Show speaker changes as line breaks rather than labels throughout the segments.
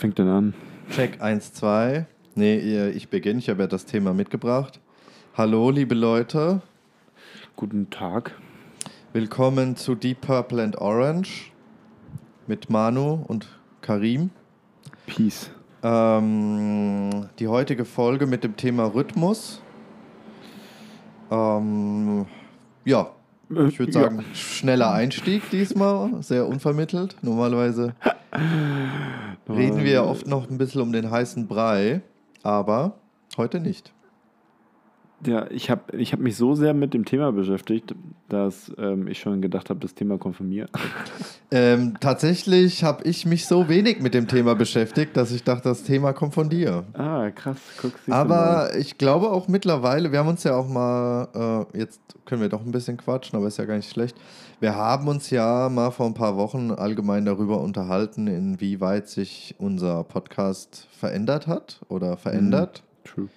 Fängt denn an?
Check 1, 2. Nee, ich beginne. Ich habe ja das Thema mitgebracht. Hallo, liebe Leute.
Guten Tag.
Willkommen zu Deep Purple and Orange mit Manu und Karim.
Peace.
Ähm, die heutige Folge mit dem Thema Rhythmus. Ähm, ja, ich würde sagen, schneller Einstieg diesmal, sehr unvermittelt. Normalerweise reden wir ja oft noch ein bisschen um den heißen Brei, aber heute nicht.
Ja, ich habe ich hab mich so sehr mit dem Thema beschäftigt, dass ähm, ich schon gedacht habe, das Thema kommt von mir.
Ähm, tatsächlich habe ich mich so wenig mit dem Thema beschäftigt, dass ich dachte, das Thema kommt von dir.
Ah, krass. Guck.
Aber ich glaube auch mittlerweile, wir haben uns ja auch mal, äh, jetzt können wir doch ein bisschen quatschen, aber ist ja gar nicht schlecht. Wir haben uns ja mal vor ein paar Wochen allgemein darüber unterhalten, inwieweit sich unser Podcast verändert hat oder verändert.
True.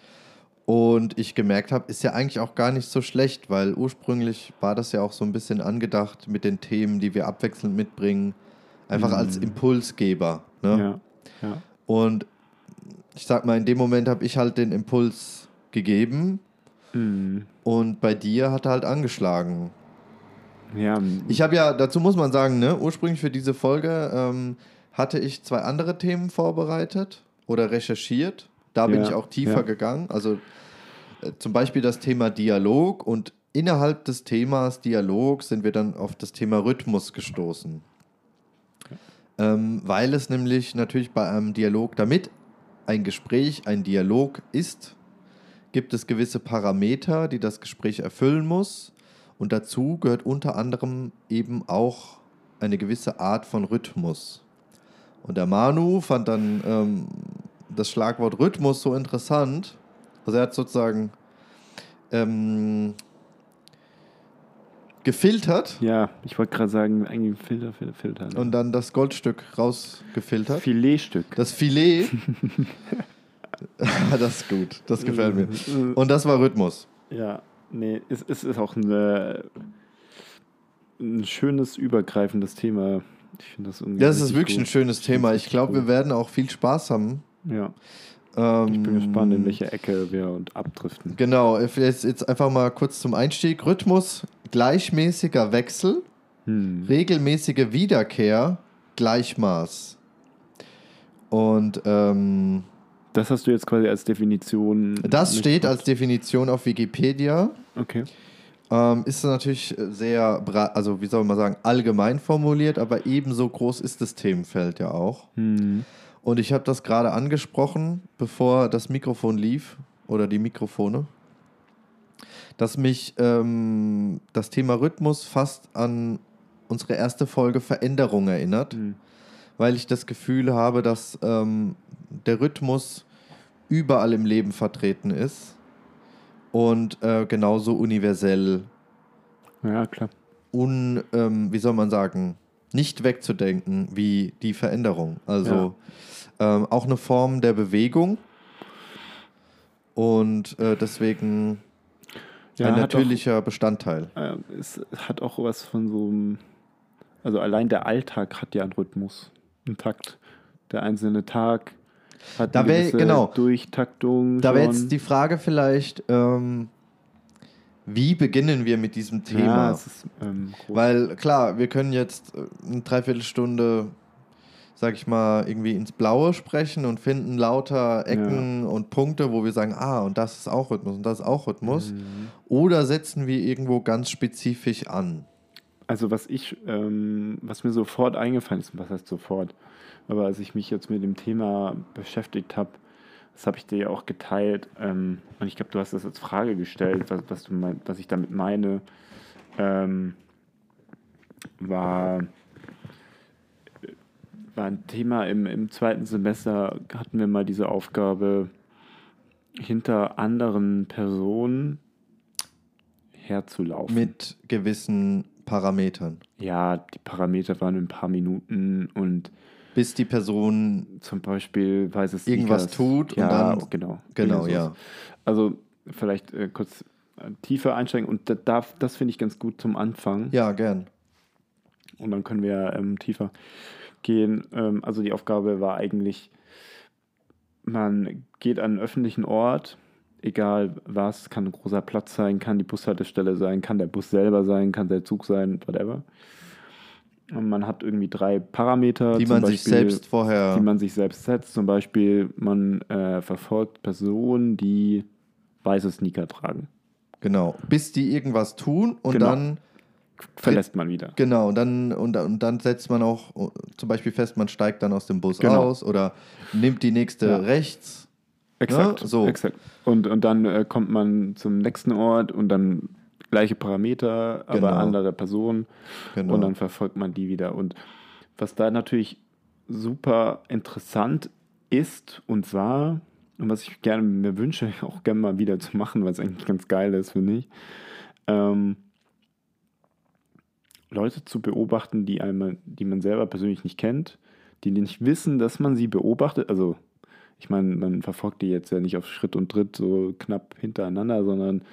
Und ich gemerkt habe, ist ja eigentlich auch gar nicht so schlecht, weil ursprünglich war das ja auch so ein bisschen angedacht mit den Themen, die wir abwechselnd mitbringen, einfach als Impulsgeber. Ne?
Ja. ja.
Und ich sag mal, in dem Moment habe ich halt den Impuls gegeben
Mhm.
und bei dir hat er halt angeschlagen.
Ja,
Ich habe ja, dazu muss man sagen, ne, ursprünglich für diese Folge ähm, hatte ich zwei andere Themen vorbereitet oder recherchiert. Da bin
Ja,
ich auch tiefer
ja.
gegangen. Also äh, zum Beispiel das Thema Dialog und innerhalb des Themas Dialog sind wir dann auf das Thema Rhythmus gestoßen. Ähm, weil es nämlich natürlich bei einem Dialog, damit ein Gespräch ein Dialog ist, gibt es gewisse Parameter, die das Gespräch erfüllen muss. Und dazu gehört unter anderem eben auch eine gewisse Art von Rhythmus. Und der Manu fand dann ähm, das Schlagwort Rhythmus so interessant. Also er hat sozusagen ähm, gefiltert
ja, ich wollte gerade sagen, eigentlich Filter, Filter, Filter. ne?
und dann das Goldstück rausgefiltert.
Filetstück.
Das Filet. das ist gut, das gefällt mir. Und das war Rhythmus.
Ja, nee, es, es ist auch eine, ein schönes, übergreifendes Thema. Ich finde das irgendwie.
Das ist wirklich ein
gut.
schönes
Ich find's
Thema. Ich glaube, wir werden auch viel Spaß haben.
Ja,
Ähm,
ich bin gespannt, in welche Ecke wir und abdriften.
Genau, jetzt, jetzt einfach mal kurz zum Einstieg. Rhythmus, gleichmäßiger Wechsel,
Hm.
regelmäßige Wiederkehr, Gleichmaß. Und ähm,
Das hast du jetzt quasi als Definition.
das steht als Definition auf Wikipedia.
Okay.
Ähm, ist natürlich sehr, also wie soll man sagen, allgemein formuliert, aber ebenso groß ist das Themenfeld ja auch.
Hm.
Und ich habe das gerade angesprochen, bevor das Mikrofon lief oder die Mikrofone, dass mich ähm, das Thema Rhythmus fast an unsere erste Folge Veränderung erinnert,
Hm.
weil ich das Gefühl habe, dass ähm, der Rhythmus überall im Leben vertreten ist und äh, genauso universell
Ja, klar.
un, ähm, wie soll man sagen, nicht wegzudenken wie die Veränderung. Also ähm, auch eine Form der Bewegung und äh, deswegen
Ja,
ein natürlicher Bestandteil.
Auch, äh, es hat auch was von so einem. Also allein der Alltag hat ja einen Rhythmus, einen Takt. Der einzelne Tag hat
Da
eine
wär- genau.
Durchtaktung.
Da wäre jetzt die Frage vielleicht, ähm, wie beginnen wir mit diesem
Ja,
Thema?
es ist ähm.
Weil klar, wir können jetzt äh, eine Dreiviertelstunde, sag ich mal, irgendwie ins Blaue sprechen und finden lauter Ecken und Punkte, wo wir sagen, ah, und das ist auch Rhythmus und das ist auch Rhythmus.
Mhm.
Oder setzen wir irgendwo ganz spezifisch an?
Also was ich, ähm, was mir sofort eingefallen ist, was heißt sofort, aber als ich mich jetzt mit dem Thema beschäftigt habe, das habe ich dir ja auch geteilt ähm, und ich glaube, du hast das als Frage gestellt, was, was, du mein, was ich damit meine, ähm, war, war ein Thema im, im zweiten Semester, hatten wir mal diese Aufgabe, hinter anderen Personen herzulaufen.
Mit gewissen Parametern.
Ja, die Parameter waren ein paar Minuten und
Bis die Person
zum Beispiel weiß es
Irgendwas
Sneakers.
tut und
ja,
dann-
genau.
Genau, ja.
Also vielleicht äh, kurz äh, tiefer einsteigen und da, darf, das finde ich ganz gut zum Anfang.
Ja, gern.
und dann können wir ähm, tiefer gehen. Ähm, also die Aufgabe war eigentlich, man geht an einen öffentlichen Ort, egal was, kann ein großer Platz sein, kann die Bushaltestelle sein, kann der Bus selber sein, kann der Zug sein, whatever. Und man hat irgendwie drei Parameter,
Die man sich
Beispiel,
selbst vorher.
die man sich selbst setzt. Zum Beispiel, man äh, verfolgt Personen, die weiße Sneaker tragen.
Genau. Bis die irgendwas tun und
Genau.
dann.
Verlässt man wieder.
Genau, und dann, und, und dann setzt man auch uh, zum Beispiel fest, man steigt dann aus dem Bus
Genau.
aus oder nimmt die nächste
Ja.
rechts.
Exakt.
Ja, so.
exakt. Und, und dann äh, kommt man zum nächsten Ort und dann gleiche Parameter, aber
Genau.
andere Personen.
Genau.
Und dann verfolgt man die wieder. Und was da natürlich super interessant ist und war, und was ich gerne mir wünsche, auch gerne mal wieder zu machen, was eigentlich ganz geil ist, finde ich, ähm, Leute zu beobachten, die, einmal, die man selber persönlich nicht kennt, die nicht wissen, dass man sie beobachtet. Also, ich meine, man verfolgt die jetzt ja nicht auf Schritt und Tritt so knapp hintereinander, sondern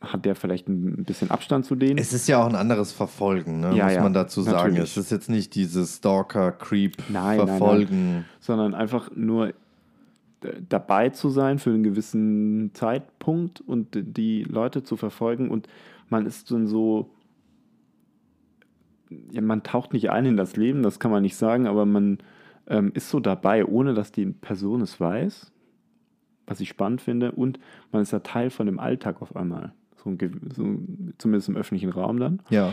hat der vielleicht ein bisschen Abstand zu denen.
Es ist ja auch ein anderes Verfolgen, ne,
Ja,
muss
ja,
man dazu sagen.
natürlich.
Es ist jetzt nicht dieses Stalker-Creep
Nein, sondern einfach nur dabei zu sein für einen gewissen Zeitpunkt und die Leute zu verfolgen und man ist dann so, ja, man taucht nicht ein in das Leben, das kann man nicht sagen, aber man ähm, ist so dabei, ohne dass die Person es weiß, was ich spannend finde und man ist ja Teil von dem Alltag auf einmal, so, ein, so zumindest im öffentlichen Raum dann
Ja,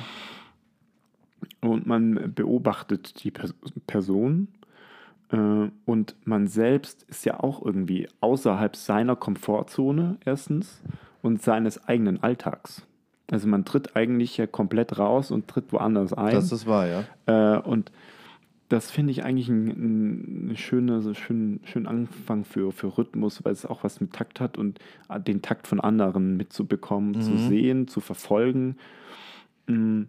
und man beobachtet die Pers Person äh, und man selbst ist ja auch irgendwie außerhalb seiner Komfortzone erstens und seines eigenen Alltags. Also man tritt eigentlich ja komplett raus und tritt woanders ein.
das ist wahr, ja.
Äh, und das finde ich eigentlich ein, ein, schöner, so schönen, schönen Anfang für, für Rhythmus, weil es auch was mit Takt hat und äh, den Takt von anderen mitzubekommen, zu
Mhm.
sehen, zu verfolgen. Mm,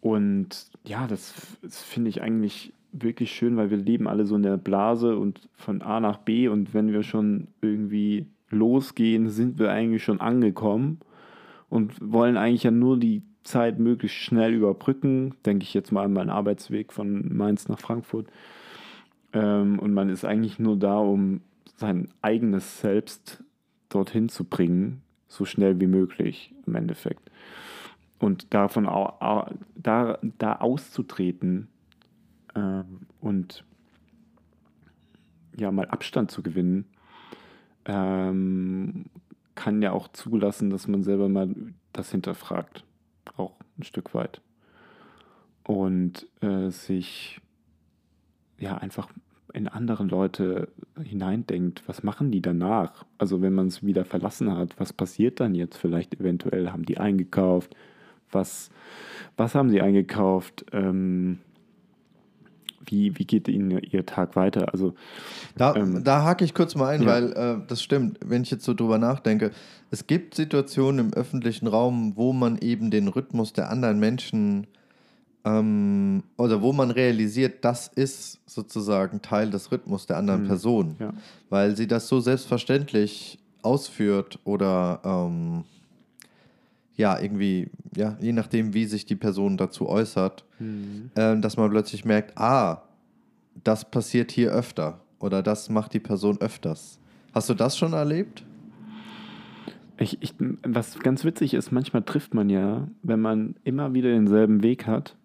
Und ja, das, das finde ich eigentlich wirklich schön, weil wir leben alle so in der Blase und von A nach B und wenn wir schon irgendwie losgehen, sind wir eigentlich schon angekommen und wollen eigentlich ja nur die Zeit möglichst schnell überbrücken. Denke ich jetzt mal an meinen Arbeitsweg von Mainz nach Frankfurt. Ähm, und man ist eigentlich nur da, um sein eigenes Selbst dorthin zu bringen, so schnell wie möglich im Endeffekt. Und davon au, da, da auszutreten ähm, und ja mal Abstand zu gewinnen, ähm, kann ja auch zulassen, dass man selber mal das hinterfragt, ein Stück weit. Und äh, sich ja einfach in andere Leute hineindenkt, was machen die danach? Also wenn man es wieder verlassen hat, was passiert dann jetzt? Vielleicht eventuell haben die eingekauft. Was, was haben sie eingekauft? Ähm, wie, wie geht ihnen ihr Tag weiter? Also
Da,
Ähm,
da hake ich kurz mal ein,
ja.
weil äh, das stimmt, wenn ich jetzt so drüber nachdenke. Es gibt Situationen im öffentlichen Raum, wo man eben den Rhythmus der anderen Menschen ähm, oder wo man realisiert, das ist sozusagen Teil des Rhythmus der anderen
Mhm.
Person,
ja.
weil sie das so selbstverständlich ausführt oder ähm, ja, irgendwie, ja, je nachdem, wie sich die Person dazu äußert,
Mhm.
ähm, dass man plötzlich merkt, ah, das passiert hier öfter oder das macht die Person öfters. Hast du das schon erlebt?
Ich, ich, was ganz witzig ist, manchmal trifft man ja, wenn man immer wieder denselben Weg hat,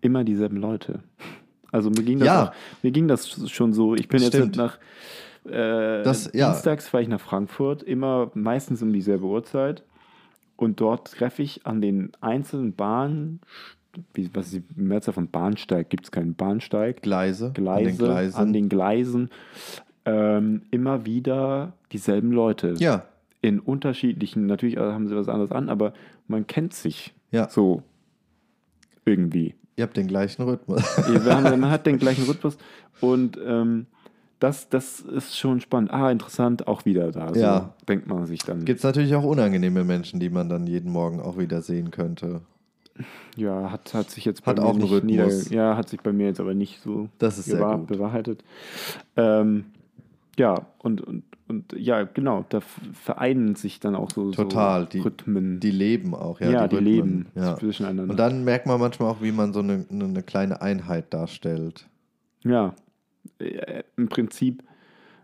immer dieselben Leute. Also mir ging das,
Ja.
auch, mir ging das schon so. Ich bin
Stimmt.
jetzt nach äh,
Das- ja.
Dienstags fahre ich nach Frankfurt, immer meistens um dieselbe Uhrzeit. Und dort treffe ich an den einzelnen Bahnen, was ist die Mehrzahl von Bahnsteig? Gibt es keinen Bahnsteig?
Gleise?
Gleise,
An den Gleisen?
an den Gleisen ähm, immer wieder dieselben Leute
ja,
in unterschiedlichen, natürlich haben sie was anderes an, aber man kennt sich
ja.
so irgendwie.
Ihr habt den gleichen Rhythmus.
Man hat den gleichen Rhythmus und ähm, das, das ist schon spannend. Ah, interessant, auch wieder da. So
Ja.
denkt man sich dann.
Gibt es natürlich auch unangenehme Menschen, die man dann jeden Morgen auch wieder sehen könnte.
ja, hat, hat sich jetzt bei
Hat
mir
auch einen
nicht
Rhythmus.
ja, hat sich bei mir jetzt aber nicht so
Das ist sehr gut.
bewahrheitet. Ähm, ja, und, und, und ja, genau, da vereinen sich dann auch so,
Total,
so
die,
Rhythmen.
Die leben auch, ja.
ja, die,
Rhythmen,
leben
Ja.
zwischeneinander.
Und dann merkt man manchmal auch, wie man so eine, eine kleine Einheit darstellt.
Ja, äh, im Prinzip,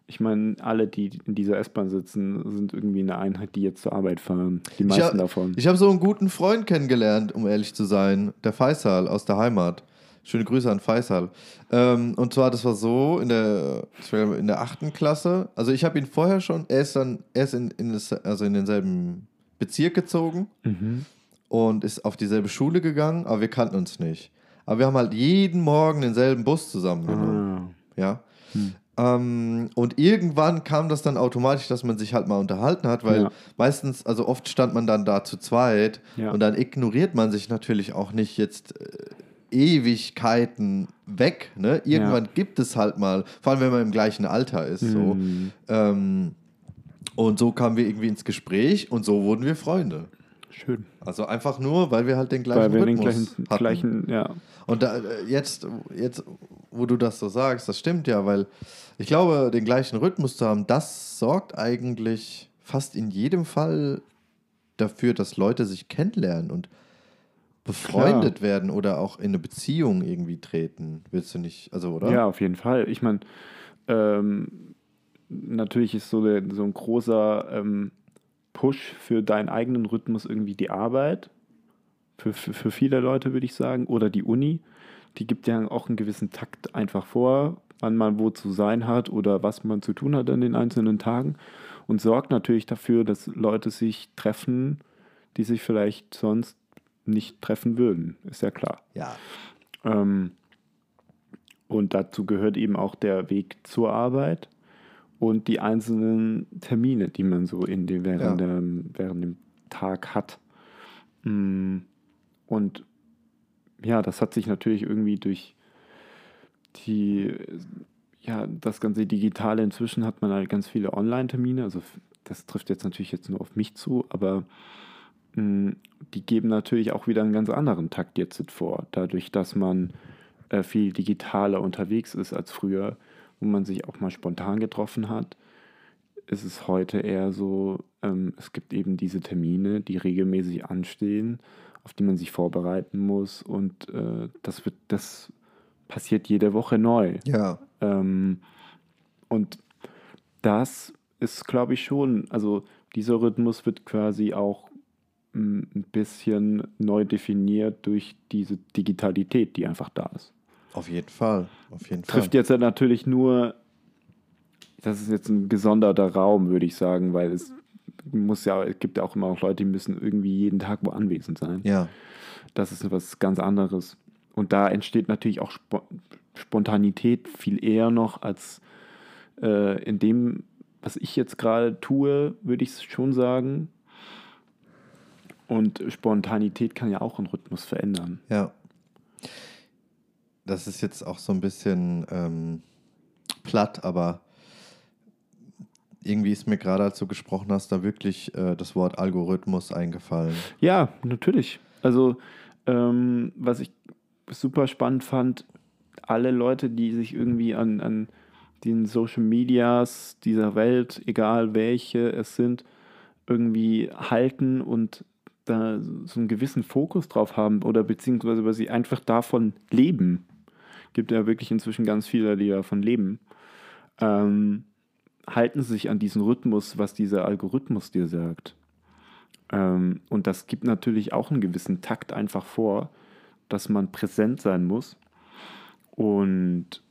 ich meine, alle, die in dieser S-Bahn sitzen, sind irgendwie eine Einheit, die jetzt zur Arbeit fahren. Die
Ich
meisten
hab-
davon.
Ich habe so einen guten Freund kennengelernt, um ehrlich zu sein, der Faisal aus der Heimat. Schöne Grüße an Faisal. Ähm, und zwar, das war so in der, in der achten Klasse. Also ich habe ihn vorher schon, er ist dann, er ist in, in, das, also in denselben Bezirk gezogen
Mhm.
und ist auf dieselbe Schule gegangen, aber wir kannten uns nicht. Aber wir haben halt jeden Morgen denselben Bus zusammengenommen.
Ah,
Ja. Ähm, und irgendwann kam das dann automatisch, dass man sich halt mal unterhalten hat, weil
Ja.
meistens, also oft stand man dann da zu zweit
Ja.
und dann ignoriert man sich natürlich auch nicht jetzt äh, Ewigkeiten weg. Ne? Irgendwann gibt es halt mal, vor allem wenn man im gleichen Alter ist. So.
Mhm.
Ähm, und so kamen wir irgendwie ins Gespräch und so wurden wir Freunde.
Schön.
Also einfach nur, weil wir halt den gleichen
Weil wir den
Rhythmus
gleichen,
hatten.
gleichen, ja.
Und da, äh, jetzt, jetzt, wo du das so sagst, das stimmt ja, weil ich glaube, den gleichen Rhythmus zu haben, das sorgt eigentlich fast in jedem Fall dafür, dass Leute sich kennenlernen und befreundet werden oder auch in eine Beziehung irgendwie treten. Willst du nicht, also oder?
Ja, auf jeden Fall. Ich meine, ähm, natürlich ist so, der, so ein großer ähm, Push für deinen eigenen Rhythmus irgendwie die Arbeit. Für, für, für viele Leute würde ich sagen. Oder die Uni. Die gibt ja auch einen gewissen Takt einfach vor, wann man wo zu sein hat oder was man zu tun hat an den einzelnen Tagen. Und sorgt natürlich dafür, dass Leute sich treffen, die sich vielleicht sonst nicht treffen würden. Ist ja klar.
Ja.
Ähm, und dazu gehört eben auch der Weg zur Arbeit und die einzelnen Termine, die man so in dem, während,
Ja.
dem, während dem Tag hat. Mm, Und ja, das hat sich natürlich irgendwie durch die, ja, das ganze Digitale inzwischen hat man halt ganz viele Online-Termine. Also das trifft jetzt natürlich jetzt nur auf mich zu, aber mh, die geben natürlich auch wieder einen ganz anderen Takt jetzt vor. Dadurch, dass man äh, viel digitaler unterwegs ist als früher, wo man sich auch mal spontan getroffen hat, ist es heute eher so, ähm, es gibt eben diese Termine, die regelmäßig anstehen, auf die man sich vorbereiten muss und äh, das wird, das passiert jede Woche neu.
Ja.
Ähm, und das ist, glaube ich, schon, also dieser Rhythmus wird quasi auch mm, ein bisschen neu definiert durch diese Digitalität, die einfach da ist.
Auf jeden Fall. Auf jeden Fall.
Trifft jetzt natürlich nur, das ist jetzt ein gesonderter Raum, würde ich sagen, weil es muss ja, es gibt ja auch immer auch Leute, die müssen irgendwie jeden Tag wo anwesend sein.
Ja.
Das ist was ganz anderes. Und da entsteht natürlich auch Spo Spontanität viel eher noch als äh, in dem, was ich jetzt gerade tue, würde ich schon sagen. Und Spontanität kann ja auch einen Rhythmus verändern.
Ja. Das ist jetzt auch so ein bisschen ähm, platt, aber irgendwie ist mir gerade, als du gesprochen hast, da wirklich äh, das Wort Algorithmus eingefallen.
Ja, natürlich. Also, ähm, was ich super spannend fand, alle Leute, die sich irgendwie an, an den Social Medias dieser Welt, egal welche es sind, irgendwie halten und da so einen gewissen Fokus drauf haben oder beziehungsweise weil sie einfach davon leben. Gibt ja wirklich inzwischen ganz viele, die davon leben. Ähm, halten sich an diesen Rhythmus, was dieser Algorithmus dir sagt. Ähm, und das gibt natürlich auch einen gewissen Takt einfach vor, dass man präsent sein muss. Und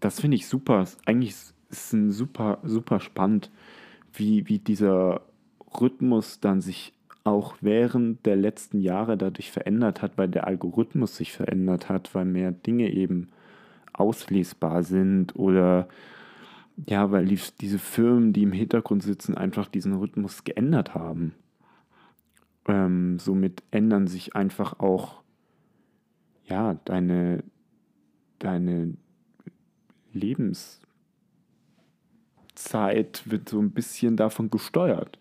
das finde ich super. Eigentlich ist es super, super spannend, wie, wie dieser Rhythmus dann sich auch während der letzten Jahre dadurch verändert hat, weil der Algorithmus sich verändert hat, weil mehr Dinge eben auslesbar sind oder ja, weil die, diese Firmen, die im Hintergrund sitzen, einfach diesen Rhythmus geändert haben. Ähm, somit ändern sich einfach auch ja, deine, deine Lebenszeit wird so ein bisschen davon gesteuert.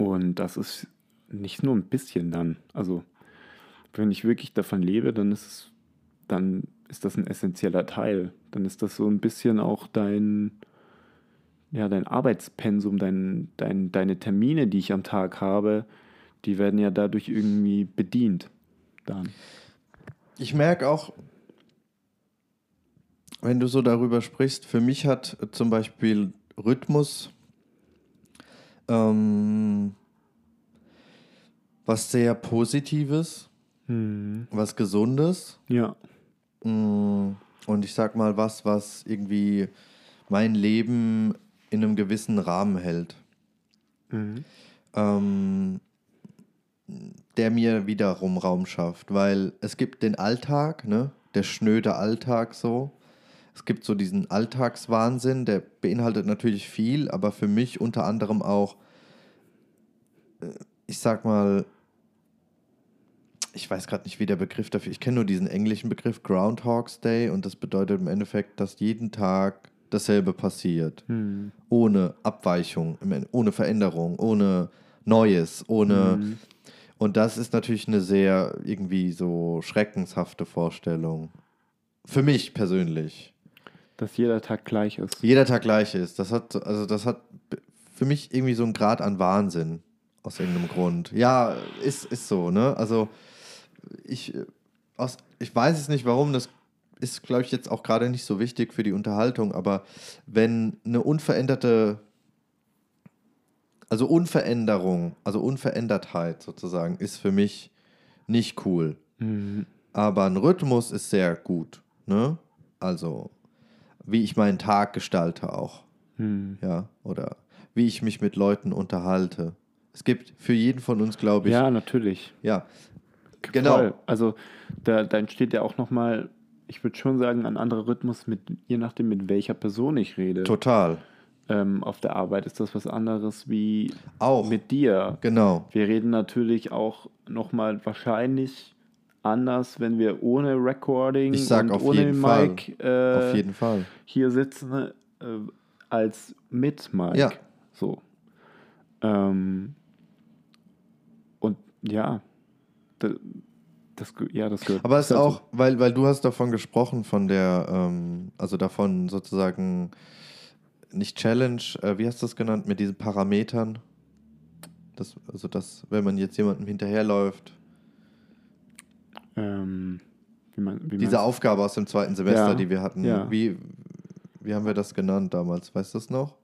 Und das ist nicht nur ein bisschen dann. Also, wenn ich wirklich davon lebe, dann ist es, dann ist das ein essentieller Teil. Dann ist das so ein bisschen auch dein, ja, dein Arbeitspensum, dein, dein, deine Termine, die ich am Tag habe, die werden ja dadurch irgendwie bedient. Dann.
Ich merke auch, wenn du so darüber sprichst, für mich hat zum Beispiel Rhythmus ähm, was sehr Positives,
Hm.
was Gesundes.
Ja.
Mm, Und ich sag mal was, was irgendwie mein Leben in einem gewissen Rahmen hält.
Mhm.
ähm, der mir wiederum Raum schafft, weil es gibt den Alltag, ne, der schnöde Alltag so. Es gibt so diesen Alltagswahnsinn, der beinhaltet natürlich viel, aber für mich unter anderem auch, äh, ich sag mal, ich weiß gerade nicht, wie der Begriff dafür, ich kenne nur diesen englischen Begriff Groundhog's Day und das bedeutet im Endeffekt, dass jeden Tag dasselbe passiert
Hm.
ohne Abweichung, ohne Veränderung, ohne Neues, ohne.
Mhm.
Und das ist natürlich eine sehr irgendwie so schreckenshafte Vorstellung. Für mich persönlich.
Dass jeder Tag gleich ist.
Jeder Tag gleich ist. Das hat, also das hat für mich irgendwie so einen Grad an Wahnsinn. Aus irgendeinem Grund. Ja, ist, ist so, ne? Also ich, aus, ich weiß es nicht, warum. Das ist, glaube ich, jetzt auch gerade nicht so wichtig für die Unterhaltung, aber wenn eine unveränderte, also Unveränderung, also Unverändertheit sozusagen, ist für mich nicht cool.
Mhm.
Aber ein Rhythmus ist sehr gut, ne? Also, wie ich meinen Tag gestalte auch,
Hm.
ja, oder wie ich mich mit Leuten unterhalte. Es gibt für jeden von uns, glaube ich,
Ja, natürlich.
ja, Genau.
Voll. Also da, da entsteht ja auch nochmal, ich würde schon sagen, ein anderer Rhythmus, mit, je nachdem, mit welcher Person ich rede.
total.
Ähm, auf der Arbeit ist das was anderes wie
Auch,
mit dir.
genau.
Wir reden natürlich auch nochmal wahrscheinlich anders, wenn wir ohne Recording
Ich sag
und ohne. Mic äh, hier sitzen äh, als mit Mic.
Ja.
So. Ähm, und ja, das, das, ja, das gehört.
Aber es ist auch, weil, weil du hast davon gesprochen, von der, ähm, also davon sozusagen nicht Challenge, äh, wie hast du das genannt, mit diesen Parametern? Das, also das, wenn man jetzt jemandem hinterherläuft,
Ähm, wie man, wie
diese Aufgabe aus dem zweiten Semester,
Ja,
die wir hatten,
ja.
wie, wie haben wir das genannt damals? Weißt du das noch?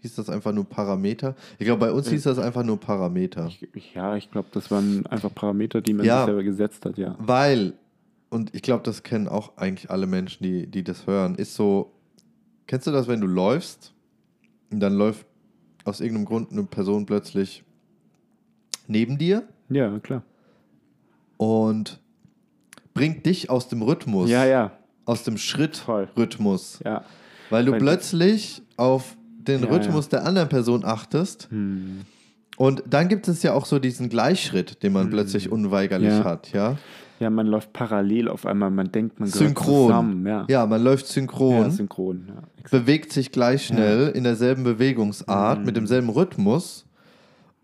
Hieß das einfach nur Parameter? Ich glaube, bei uns
Äh,
hieß das einfach nur Parameter.
Ich, ja, ich glaube, das waren einfach Parameter, die man
Ja.
sich selber gesetzt hat, ja.
Weil, und ich glaube, das kennen auch eigentlich alle Menschen, die, die das hören, ist so, kennst du das, wenn du läufst und dann läuft aus irgendeinem Grund eine Person plötzlich neben dir
Ja, klar.
und bringt dich aus dem Rhythmus,
Ja, ja,
aus dem. Schrittrhythmus,
ja.
weil du
Weil-
plötzlich auf den
Ja,
Rhythmus der anderen Person achtest
Hm.
und dann gibt es ja auch so diesen Gleichschritt, den man
Hm.
plötzlich unweigerlich
Ja.
hat, ja?
Ja, man läuft parallel auf einmal, man denkt, man
Synchron.
zusammen. Ja,
Ja, man läuft
ja
synchron.
synchron. Ja.
bewegt sich gleich schnell in derselben Bewegungsart, mit demselben Rhythmus.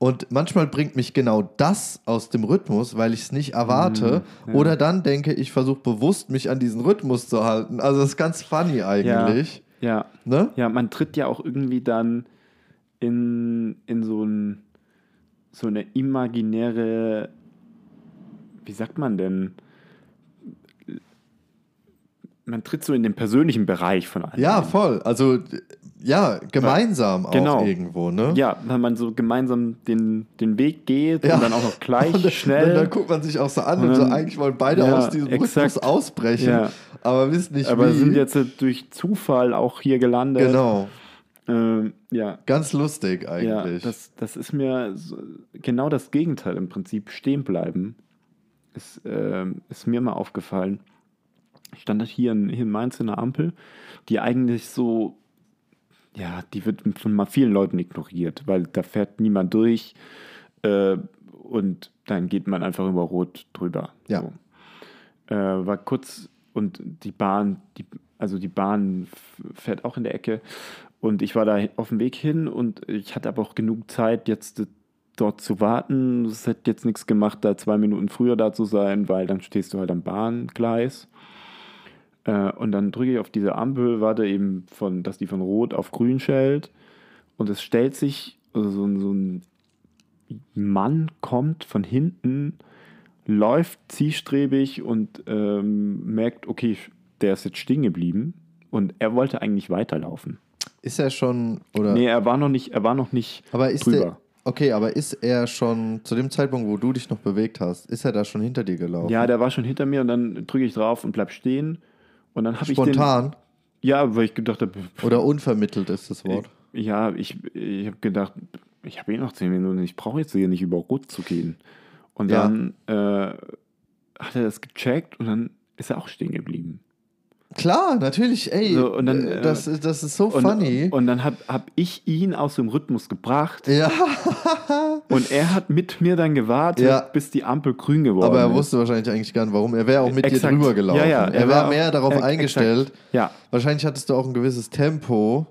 Und manchmal bringt mich genau das aus dem Rhythmus, weil ich es nicht erwarte.
ja.
Oder dann denke ich, versuche bewusst mich an diesen Rhythmus zu halten. Also das ist ganz funny eigentlich.
Ja,
Ne?
ja, man tritt ja auch irgendwie dann in, in so, ein, so eine imaginäre, wie sagt man denn? Man tritt so in den persönlichen Bereich von einem.
Ja, voll. Also ja, gemeinsam
Genau.
auch irgendwo. Ne?
Ja, wenn man so gemeinsam den, den Weg geht
Ja.
und dann auch noch gleich
Und dann,
schnell.
Dann guckt man sich auch so an
Und
und, so eigentlich wollen beide
Ja,
aus diesem Rhythmus
exakt.
ausbrechen,
Ja.
aber wissen nicht
aber
wie.
sind jetzt durch Zufall auch hier gelandet.
genau.
Ähm, ja,
Ganz lustig
ja
eigentlich.
das, das ist mir so, genau das Gegenteil im Prinzip. Stehen bleiben ist, ähm, ist mir mal aufgefallen. Ich stand hier in, hier in Mainz in einer Ampel, die eigentlich so, ja, die wird von vielen Leuten ignoriert, weil da fährt niemand durch äh, und dann geht man einfach über Rot drüber.
Ja.
So. Äh, war kurz und die Bahn, die, also die Bahn fährt auch in der Ecke und ich war da auf dem Weg hin und ich hatte aber auch genug Zeit, jetzt dort zu warten. Es hätte jetzt nichts gemacht, da zwei Minuten früher da zu sein, weil dann stehst du halt am Bahngleis. Äh, und dann drücke ich auf diese Ampel, warte eben, von, dass die von Rot auf Grün schält. und es stellt sich, also so, ein- so ein Mann kommt von hinten, läuft zielstrebig und ähm, merkt, okay, der ist jetzt stehen geblieben und er wollte eigentlich weiterlaufen.
Ist er schon, oder?
Nee, er war noch nicht, er war noch nicht
aber ist
drüber.
der, okay, aber ist er schon, zu dem Zeitpunkt, wo du dich noch bewegt hast, ist er da schon hinter dir gelaufen?
Ja, der war schon hinter mir und dann drücke ich drauf und bleib stehen. Und dann habe ich den.
Spontan
Ja, weil ich gedacht habe,
oder unvermittelt ist das Wort.
ja, ich, ich habe gedacht, ich habe eh noch zehn Minuten, ich brauche jetzt hier nicht über Rot zu gehen. Und
Ja.
dann äh, hat er das gecheckt und dann ist er auch stehen geblieben.
Klar, natürlich, ey,
So, und dann,
äh, das,
äh,
ist- das ist so
Und,
funny.
und dann habe hab ich ihn aus dem Rhythmus gebracht
ja,
und er hat mit mir dann gewartet,
Ja.
bis die Ampel grün geworden
aber er
ist.
wusste wahrscheinlich eigentlich gar nicht, warum. Er wäre auch mit
Exakt.
dir drüber gelaufen.
Ja, ja,
er,
er
war mehr darauf
äh,
eingestellt.
exakt. Ja.
Wahrscheinlich hattest du auch ein gewisses Tempo.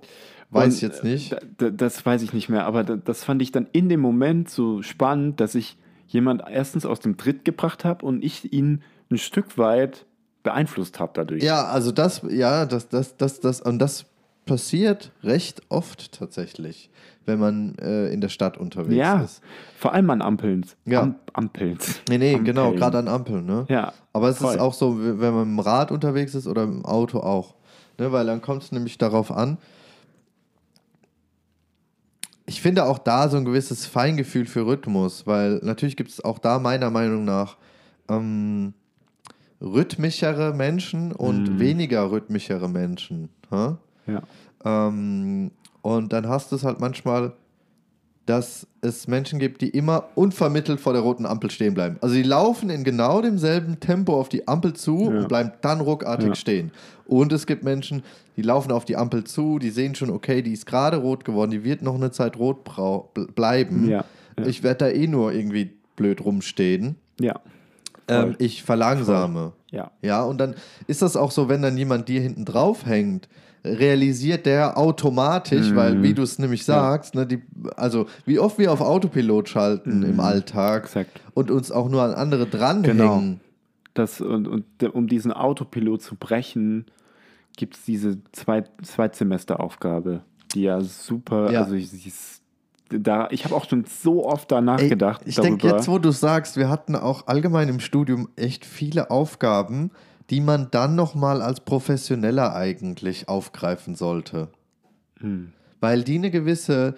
Weiß ich jetzt nicht.
äh, Das weiß ich nicht mehr, aber das fand ich dann in dem Moment so spannend, dass ich jemand erstens aus dem Tritt gebracht habe und ich ihn ein Stück weit beeinflusst habe dadurch.
Ja, also das, ja, das, das, das, das, und das passiert recht oft tatsächlich, wenn man äh, in der Stadt unterwegs
Ja,
ist.
vor allem an Ampeln.
Ja.
Am, Ampelns.
Nee, nee,
Ampeln.
genau, gerade an Ampeln, ne?
Ja.
Aber es
voll.
ist auch so, wenn man im Rad unterwegs ist oder im Auto auch. Ne? Weil dann kommt es nämlich darauf an. Ich finde auch da so ein gewisses Feingefühl für Rhythmus, weil natürlich gibt es auch da meiner Meinung nach ähm, rhythmischere Menschen und weniger rhythmischere Menschen.
Ja.
Ähm, und dann hast du es halt manchmal, dass es Menschen gibt, die immer unvermittelt vor der roten Ampel stehen bleiben. Also die laufen in genau demselben Tempo auf die Ampel zu
Ja.
und bleiben dann ruckartig
Ja.
stehen. Und es gibt Menschen, die laufen auf die Ampel zu, die sehen schon, okay, die ist gerade rot geworden, die wird noch eine Zeit rot bleiben.
Ja.
Ich werde da eh nur irgendwie blöd rumstehen.
Ja.
Ähm,
Voll.
ich verlangsame.
Ja.
Ja, und dann ist das auch so, wenn dann jemand dir hinten drauf hängt, realisiert der automatisch,
Mhm.
weil wie du es nämlich sagst, ne, die, also wie oft wir auf Autopilot schalten im Alltag
Mhm. Exakt.
und uns auch nur an andere dranhängen.
Genau. Das, und, und um diesen Autopilot zu brechen, gibt es diese zwei, Zweitsemesteraufgabe, die ja super,
Ja.
also ich, sie ist, da, ich habe auch schon so oft danach
Ey,
gedacht.
ich denke jetzt, wo du sagst, wir hatten auch allgemein im Studium echt viele Aufgaben, die man dann nochmal als Professioneller eigentlich aufgreifen sollte.
Hm.
Weil die eine gewisse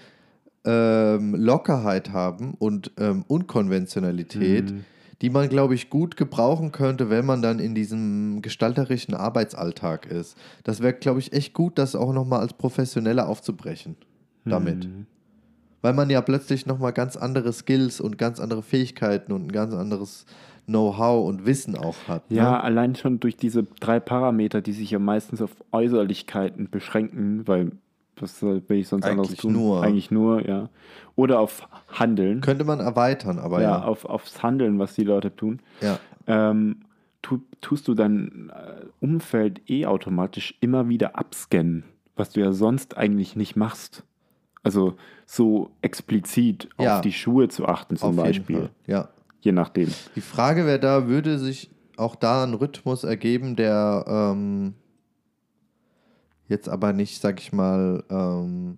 ähm, Lockerheit haben und ähm, Unkonventionalität,
Mhm.
die man, glaube ich, gut gebrauchen könnte, wenn man dann in diesem gestalterischen Arbeitsalltag ist. Das wäre, glaube ich, echt gut, das auch nochmal als Professioneller aufzubrechen damit.
Mhm.
Weil man ja plötzlich nochmal ganz andere Skills und ganz andere Fähigkeiten und ein ganz anderes Know-how und Wissen auch hat.
Ja,
Ne?
allein schon durch diese drei Parameter, die sich ja meistens auf Äußerlichkeiten beschränken, weil was soll- will ich sonst
Eigentlich
tun?
nur.
Eigentlich nur, ja. Oder auf Handeln.
Könnte man erweitern, aber
ja,
ja.
Auf, aufs Handeln, was die Leute tun.
ja.
ähm, tu, tust du dein äh, Umfeld eh automatisch immer wieder abscannen, was du ja sonst eigentlich nicht machst. Also so explizit
Ja.
auf die Schuhe zu achten zum
Auf
Beispiel.
Ja.
je nachdem.
Die Frage wäre da, würde sich auch da ein Rhythmus ergeben, der ähm, jetzt aber nicht, sag ich mal, ähm,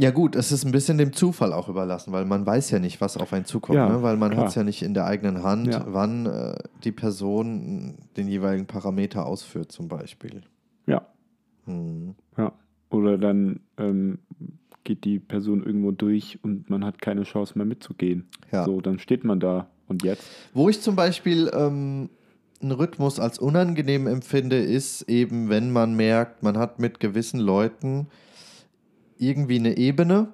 ja gut, es ist ein bisschen dem Zufall auch überlassen, weil man weiß ja nicht, was auf einen zukommt,
Ja,
ne? weil man hat es ja nicht in der eigenen Hand,
Ja.
wann äh, die Person den jeweiligen Parameter ausführt zum Beispiel.
Ja,
Hm.
ja. Oder dann ähm, geht die Person irgendwo durch und man hat keine Chance mehr mitzugehen.
Ja.
So, dann steht man da und jetzt.
Wo ich zum Beispiel ähm, einen Rhythmus als unangenehm empfinde, ist eben, wenn man merkt, man hat mit gewissen Leuten irgendwie eine Ebene,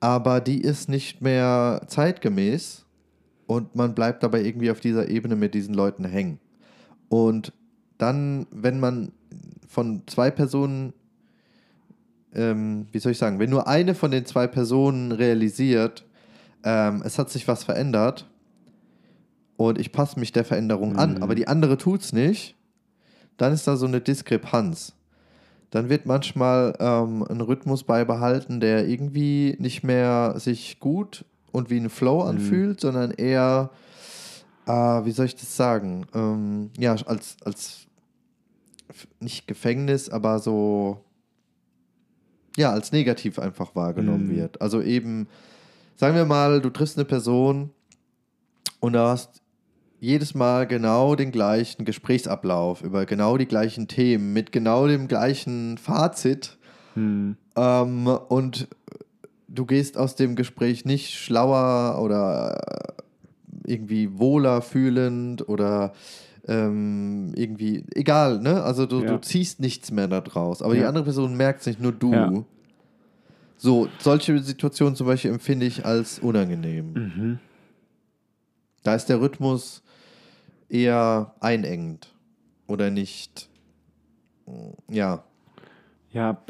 aber die ist nicht mehr zeitgemäß und man bleibt dabei irgendwie auf dieser Ebene mit diesen Leuten hängen. Und dann, wenn man von zwei Personen, ähm, wie soll ich sagen, wenn nur eine von den zwei Personen realisiert, ähm, es hat sich was verändert und ich passe mich der Veränderung an,
Mhm.
aber die andere tut es nicht, dann ist da so eine Diskrepanz. Dann wird manchmal ähm, ein Rhythmus beibehalten, der irgendwie nicht mehr sich gut und wie ein Flow
Mhm.
anfühlt, sondern eher, äh, wie soll ich das sagen, ähm, ja, als, als nicht Gefängnis, aber so, ja, als negativ einfach wahrgenommen
Mhm.
wird. Also eben, sagen wir mal, du triffst eine Person und du hast jedes Mal genau den gleichen Gesprächsablauf über genau die gleichen Themen mit genau dem gleichen Fazit.
Hm.
Ähm, und du gehst aus dem Gespräch nicht schlauer oder irgendwie wohler fühlend oder ähm, irgendwie, egal, ne? Also du,
Ja.
du ziehst nichts mehr da draus. Aber die
Ja.
andere Person merkt es nicht, nur du.
Ja.
So, solche Situationen zum Beispiel empfinde ich als unangenehm.
Mhm.
Da ist der Rhythmus eher einengend oder nicht. Ja,
Ja,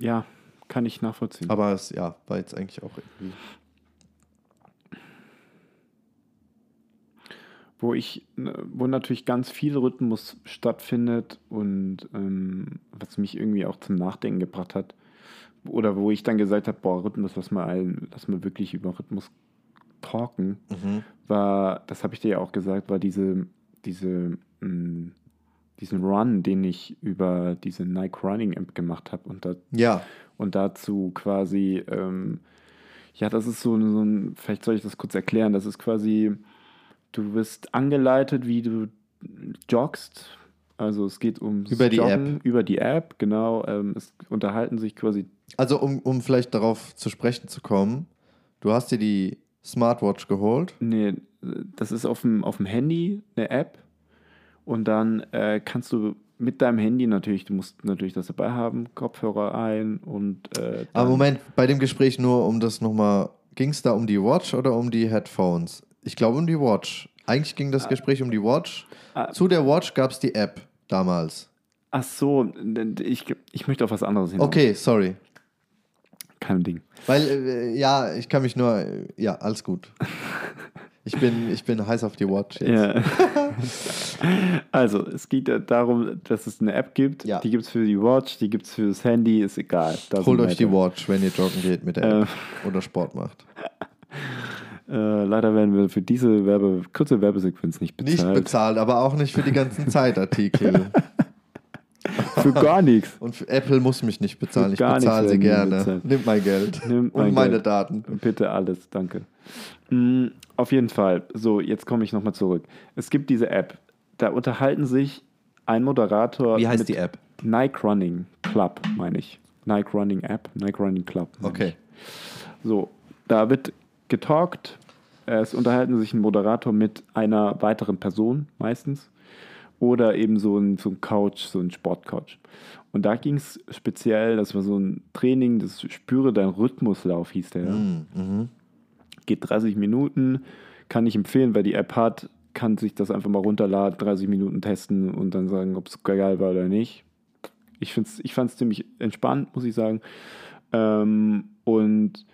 ja, kann ich nachvollziehen.
aber es ja, war jetzt eigentlich auch irgendwie.
Wo ich, ne, wo natürlich ganz viel Rhythmus stattfindet und ähm, was mich irgendwie auch zum Nachdenken gebracht hat. Oder wo ich dann gesagt habe, boah, Rhythmus, lass mal ein, lass mal wirklich über Rhythmus talken,
Mhm.
war, das habe ich dir ja auch gesagt, war diese, diese, mh, diesen Run, den ich über diese Nike Running App gemacht habe und da
Ja,
und dazu quasi, ähm, ja, das ist so, so ein, vielleicht soll ich das kurz erklären, das ist quasi, du wirst angeleitet, wie du joggst. Also es geht um
Über die
Joggen, über die App, genau. Ähm, es unterhalten sich quasi,
also um, um vielleicht darauf zu sprechen zu kommen, du hast dir die Smartwatch geholt.
nee, das ist auf dem, auf dem Handy eine App und dann äh, kannst du mit deinem Handy natürlich, du musst natürlich das dabei haben, Kopfhörer ein und äh,
Aber Moment, bei dem Gespräch nur um das nochmal, ging es da um die Watch oder um die Headphones? Ich glaube um die Watch. Eigentlich ging das Gespräch um die Watch.
Ah.
Zu der Watch gab es die App damals.
Ach so, ich, ich möchte auf was anderes hinaus.
Okay, sorry.
Kein Ding.
Weil, äh, ja, ich kann mich nur, äh, ja, alles gut. Ich bin, ich bin heiß auf die Watch jetzt.
Ja. also, es geht darum, dass es eine App gibt.
Ja.
Die gibt es für die Watch, die gibt es für das Handy, ist egal. Doesn't
Holt euch die. Watch, wenn ihr joggen geht mit der App oder Sport macht.
Äh, leider werden wir für diese Werbe, kurze Werbesequenz nicht
Nicht
bezahlt.
bezahlt, aber auch nicht für die ganzen Zeitartikel.
für gar nichts.
Und für Apple muss mich nicht bezahlen. Ich
gar
bezahle sie gerne.
bezahlt.
Nimm mein Geld.
Nimm
Und
mein
meine
Geld.
Daten.
Bitte alles, danke. Mm, auf jeden Fall. So, jetzt komme ich nochmal zurück. Es gibt diese App. Da unterhalten sich ein Moderator.
Wie heißt
mit
die App?
Nike Running Club, meine ich. Nike Running App, Nike Running Club. meine
Okay.
ich. So, da wird getalkt. Es unterhalten sich ein Moderator mit einer weiteren Person meistens. Oder eben so ein, so ein Couch, so ein Sportcouch. Und da ging es speziell, das war so ein Training, das Spüre dein Rhythmuslauf hieß der.
Mhm. Mhm.
Geht 30 Minuten, kann ich empfehlen, weil die App hat, kann sich das einfach mal runterladen, 30 Minuten testen und dann sagen, ob es geil war oder nicht. Ich, find's, ich fand es ziemlich entspannt, muss ich sagen. Ähm, und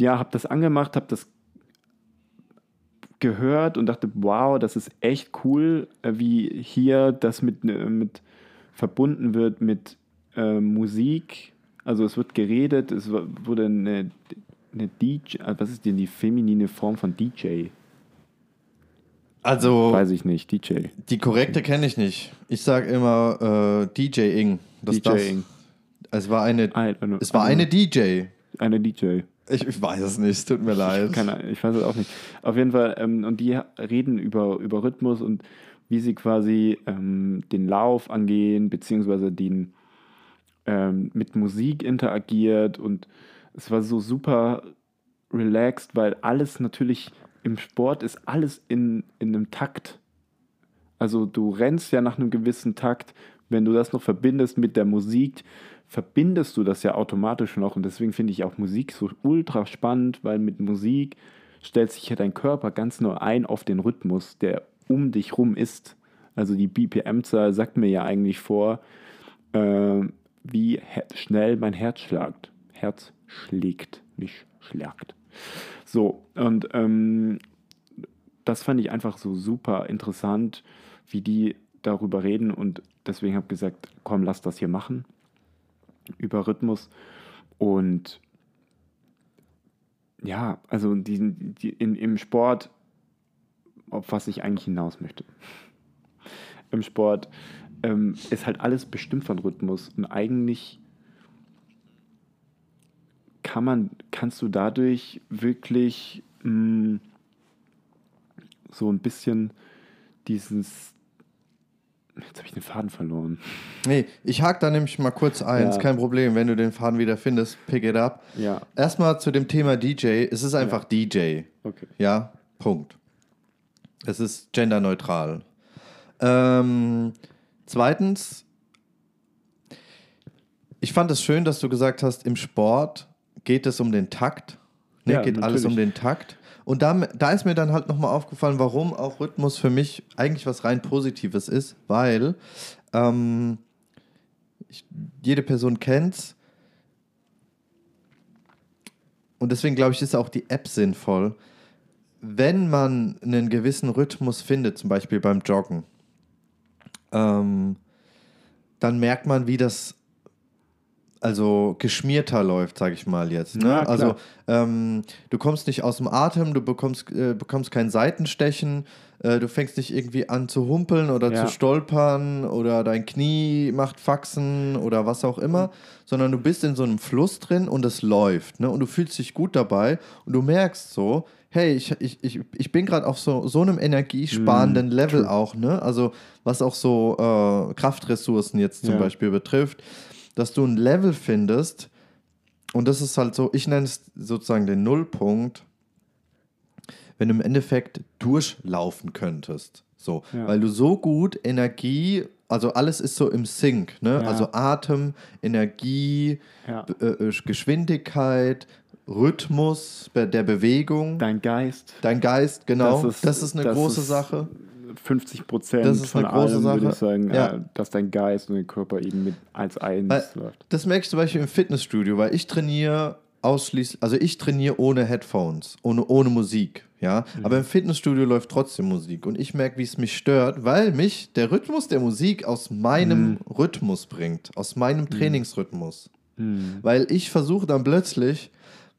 ja, habe das angemacht, habe das gehört und dachte, wow, das ist echt cool, äh, wie hier das mit, äh, mit verbunden wird mit äh, Musik. Also es wird geredet, es wurde eine, eine DJ, äh, was ist denn die feminine Form von DJ?
Also,
Weiß ich nicht, DJ.
die korrekte kenne ich nicht. Ich sage immer äh, DJing. Das,
DJing.
Das, es war eine, es war eine DJ.
eine DJ.
Ich, ich weiß es nicht, tut mir leid.
Keine, ich weiß es auch nicht. Auf jeden Fall, ähm, und die reden über, über Rhythmus und wie sie quasi ähm, den Lauf angehen, beziehungsweise den ähm, mit Musik interagiert und es war so super relaxed, weil alles natürlich im Sport ist alles in, in einem Takt. Also du rennst ja nach einem gewissen Takt. Wenn du das noch verbindest mit der Musik, verbindest du das ja automatisch noch. Und deswegen finde ich auch Musik so ultra spannend, weil mit Musik stellt sich ja dein Körper ganz nur ein auf den Rhythmus, der um dich rum ist. Also die BPM-Zahl sagt mir ja eigentlich vor, äh, wie schnell mein Herz schlagt. Herz schlägt, nicht schlagt. So, und ähm, das fand ich einfach so super interessant, wie die darüber reden und deswegen habe ich gesagt, komm, lass das hier machen über Rhythmus und ja, also die, die, in, im Sport, auf was ich eigentlich hinaus möchte. Im Sport ähm, ist halt alles bestimmt von Rhythmus. Und eigentlich kann man, kannst du dadurch wirklich mh, so ein bisschen dieses. Jetzt habe ich den Faden verloren.
Nee, ich hake da nämlich mal kurz ein,
Ja.
ist kein Problem, wenn du den Faden wieder findest, pick it up.
Ja,
Erstmal zu dem Thema DJ, es ist einfach DJ.
okay.
Ja, Punkt. Es ist genderneutral. Ähm, zweitens, ich fand es schön, dass du gesagt hast, im Sport geht es um den Takt. Ne,
Ja,
geht alles um
natürlich.
den Takt. Und da, da ist mir dann halt nochmal aufgefallen, warum auch Rhythmus für mich eigentlich was rein Positives ist, weil ähm, ich, jede Person kennt's. Und deswegen glaube ich, ist auch die App sinnvoll. Wenn man einen gewissen Rhythmus findet, zum Beispiel beim Joggen, ähm, dann merkt man, wie das also geschmierter läuft, sage ich mal jetzt. Ne?
Ja,
also ähm, du kommst nicht aus dem Atem, du bekommst, äh, bekommst kein Seitenstechen, äh, du fängst nicht irgendwie an zu humpeln oder
Ja.
zu stolpern oder dein Knie macht Faxen oder was auch immer, sondern du bist in so einem Fluss drin und es läuft. Ne? Und du fühlst dich gut dabei und du merkst so, hey, ich, ich, ich, ich bin gerade auf so, so einem energiesparenden
Mm,
Level auch, ne? Also was auch so äh, Kraftressourcen jetzt zum
Ja.
Beispiel betrifft, dass du ein Level findest, und das ist halt so, ich nenne es sozusagen den Nullpunkt, wenn du im Endeffekt durchlaufen könntest. So,
Ja.
weil du so gut Energie, also alles ist so im Sync, ne?
Ja.
Also Atem, Energie,
Ja.
Äh, äh, Geschwindigkeit, Rhythmus der Bewegung, dein,
Dein Geist.
Geist, genau. Das ist, eine
das
große
ist
Sache.
50 Prozent
Das ist
von
eine große
allem, würde
Sache.
ich sagen,
Ja.
äh, dass dein Geist und dein Körper eben mit als eins
Weil-
läuft.
Das merke ich zum Beispiel im Fitnessstudio, weil ich trainiere ausschließlich, also ich trainiere ohne Headphones, ohne, ohne Musik, ja. Aber im Fitnessstudio läuft trotzdem Musik und ich merke, wie es mich stört, weil mich der Rhythmus der Musik aus meinem Rhythmus bringt, aus meinem Trainingsrhythmus. Weil ich versuche dann plötzlich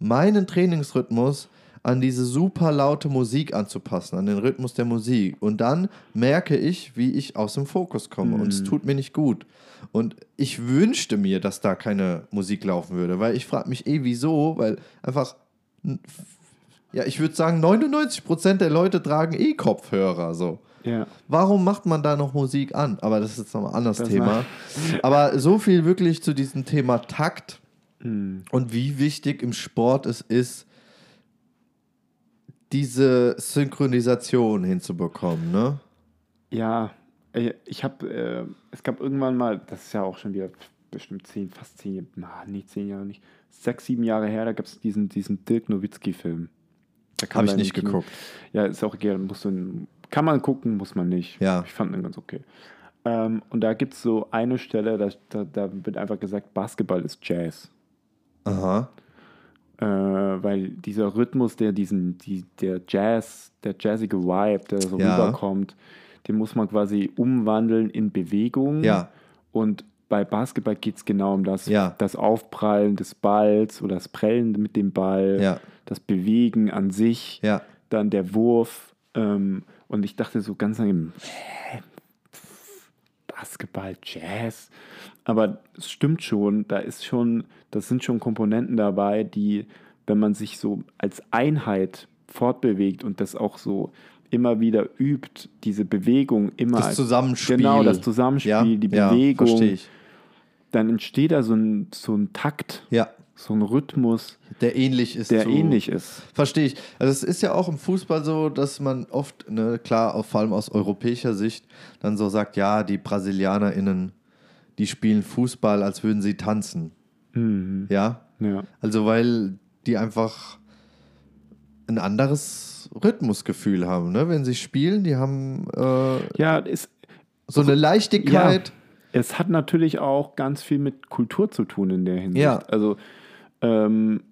meinen Trainingsrhythmus an diese super laute Musik anzupassen, an den Rhythmus der Musik. Und dann merke ich, wie ich aus dem Fokus komme. Und es tut mir nicht gut. Und ich wünschte mir, dass da keine Musik laufen würde, weil ich frage mich eh, wieso, weil einfach, ja, ich würde sagen, 99% der Leute tragen eh Kopfhörer, so.
Ja.
Warum macht man da noch Musik an? Aber das ist jetzt nochmal ein anderes
Das
Thema. Aber so viel wirklich zu diesem Thema Takt
Hm.
und wie wichtig im Sport es ist, diese Synchronisation hinzubekommen, ne?
Ja, äh, ich habe, äh, es gab irgendwann mal, das ist ja auch schon wieder bestimmt zehn, fast zehn, na, nicht zehn Jahre nicht, sechs, sieben Jahre her, da gab es diesen, diesen Dirk Nowitzki-Film.
Habe ich nicht
Kino.
geguckt.
Ja, ist auch egal, musst du, kann man gucken, muss man nicht.
Ja.
Ich fand den ganz okay. Ähm, und da gibt es so eine Stelle, da, da, da wird einfach gesagt, Basketball ist Jazz.
Aha.
Äh, weil dieser Rhythmus, der diesen, die, der Jazz, der jazzige Vibe, der so
Ja.
rüberkommt, den muss man quasi umwandeln in Bewegung.
Ja.
Und bei Basketball geht es genau um das,
Ja.
das Aufprallen des Balls oder das Prellen mit dem Ball,
Ja.
das Bewegen an sich,
Ja.
dann der Wurf. Ähm, und ich dachte so ganz lange, hä, Basketball, Jazz. Aber es stimmt schon, da ist schon, das sind schon Komponenten dabei, die, wenn man sich so als Einheit fortbewegt und das auch so immer wieder übt, diese Bewegung immer
Das
als,
Zusammenspiel.
Genau, das Zusammenspiel,
ja?
die
Ja,
Bewegung,
verstehe ich.
dann entsteht da so ein, so ein Takt,
Ja,
so ein Rhythmus,
der ähnlich ist.
der
zu,
ähnlich ist.
Verstehe ich. Also es ist ja auch im Fußball so, dass man oft, ne, klar, auch vor allem aus europäischer Sicht, dann so sagt, ja, die BrasilianerInnen, die spielen Fußball, als würden sie tanzen.
Mhm.
Ja.
Ja.
Also weil die einfach ein anderes Rhythmusgefühl haben, ne? Wenn sie spielen, die haben äh,
Ja, es,
so eine Leichtigkeit.
es hat natürlich auch ganz viel mit Kultur zu tun in der Hinsicht.
Ja.
Also ähm,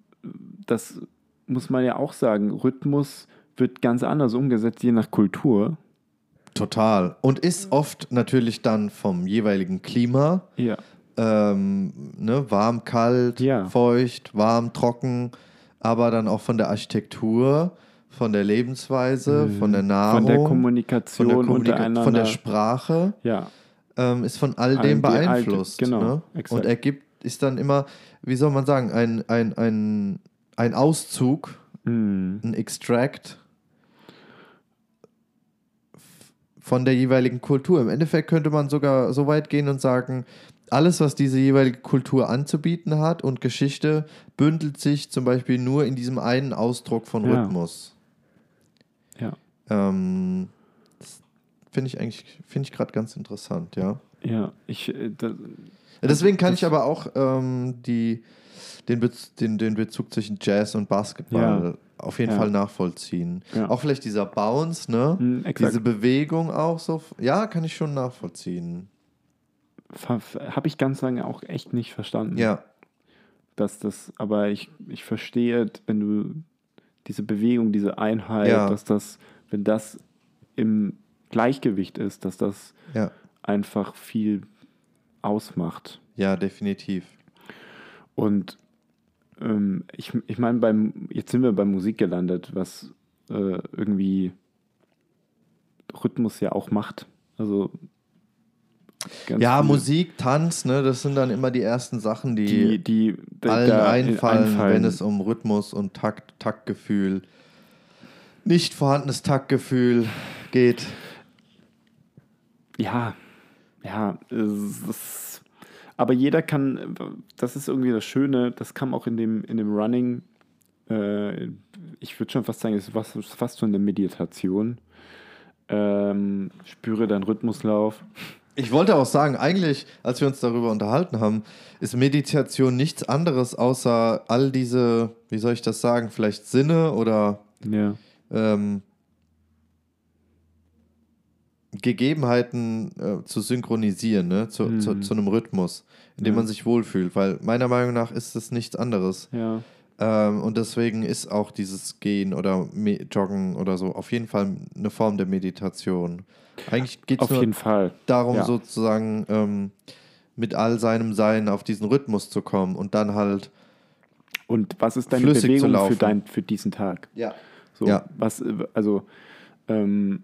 das muss man ja auch sagen. Rhythmus wird ganz anders umgesetzt, je nach Kultur.
Total. Und ist oft natürlich dann vom jeweiligen Klima,
Ja.
ähm, ne, warm, kalt,
Ja.
feucht, warm, trocken, aber dann auch von der Architektur, von der Lebensweise, von der Nahrung,
Mhm. Von der Kommunikation
von der, Kommunika- von der Sprache.
ja.
ähm, ist von all
All
dem
alte-
beeinflusst.
genau,
ne?
exakt.
Und ergibt, ist dann immer, wie soll man sagen, ein, ein, ein, ein Auszug,
Mhm.
ein Extract von der jeweiligen Kultur. Im Endeffekt könnte man sogar so weit gehen und sagen, alles, was diese jeweilige Kultur anzubieten hat und Geschichte, bündelt sich zum Beispiel nur in diesem einen Ausdruck von
Ja.
Rhythmus.
Ja.
Ähm, das finde ich eigentlich, finde ich gerade ganz interessant, ja.
Ja, ich, äh, da,
Deswegen kann ich aber auch ähm, die, den, Bez den, den Bezug zwischen Jazz und Basketball
Ja.
auf jeden
Ja.
Fall nachvollziehen.
Ja.
Auch vielleicht dieser Bounce, ne?
Mhm.
Diese Bewegung auch so. Ja, kann ich schon nachvollziehen.
habe ich ganz lange auch echt nicht verstanden.
Ja,
Dass das, aber ich, ich verstehe, wenn du diese Bewegung, diese Einheit, dass das, wenn das im Gleichgewicht ist, dass das einfach viel ausmacht.
ja, definitiv.
Und ähm, ich, ich meine, beim, jetzt sind wir bei Musik gelandet, was äh, irgendwie Rhythmus ja auch macht. Also ganz
Ja,
viel-
Musik, Tanz, ne? Das sind dann immer die ersten Sachen, die,
die, die
allen einfallen,
einfallen.
wenn es um Rhythmus und Takt, Taktgefühl, nicht vorhandenes Taktgefühl geht.
Ja, ja, ist, aber jeder kann, das ist irgendwie das Schöne, das kam auch in dem, in dem Running, äh, ich würde schon fast sagen, es ist fast, fast so eine Meditation. Ähm, spüre deinen Rhythmuslauf.
Ich wollte auch sagen, eigentlich, als wir uns darüber unterhalten haben, ist Meditation nichts anderes außer all diese, wie soll ich das sagen, vielleicht Sinne oder
Ja,
ähm, Gegebenheiten äh, zu synchronisieren, ne? zu,
Mhm.
zu, zu einem Rhythmus, in dem
Ja.
man sich wohlfühlt. Weil meiner Meinung nach ist es nichts anderes.
ja,
Ähm, und deswegen ist auch dieses Gehen oder Me Joggen oder so auf jeden Fall eine Form der Meditation. Eigentlich geht es
auf
nur
jeden Fall.
darum,
Ja.
sozusagen ähm, mit all seinem Sein auf diesen Rhythmus zu kommen und dann halt.
Und was ist deine Bewegung für, dein, für diesen Tag?
Ja.
So,
Ja.
was, äh, also ähm,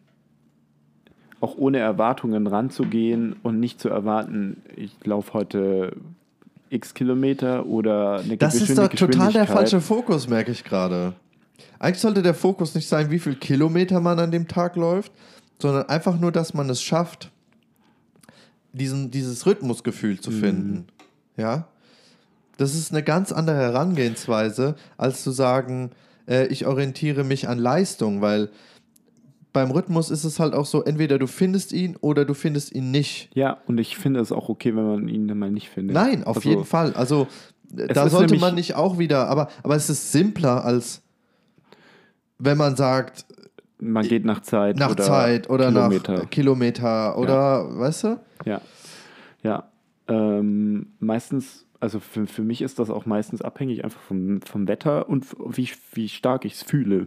auch ohne Erwartungen ranzugehen und nicht zu erwarten, ich laufe heute x Kilometer oder eine
Das ist doch total der falsche Fokus, merke ich gerade. Eigentlich sollte der Fokus nicht sein, wie viel Kilometer man an dem Tag läuft, sondern einfach nur, dass man es schafft, diesen, dieses Rhythmusgefühl zu finden. Ja? Das ist eine ganz andere Herangehensweise, als zu sagen, äh, ich orientiere mich an Leistung, weil beim Rhythmus ist es halt auch so, entweder du findest ihn oder du findest ihn nicht.
Ja, und ich finde es auch okay, wenn man ihn dann mal nicht findet.
Nein, auf
Also,
jeden Fall. Also äh, da sollte man nicht auch wieder, aber, aber es ist simpler als wenn man sagt,
Man geht nach Zeit
nach
oder
Zeit oder
Kilometer.
nach Kilometer oder weißt du?
Ja, ja. Ähm, meistens, also für, für mich ist das auch meistens abhängig einfach vom, vom Wetter und wie, wie stark ich es fühle.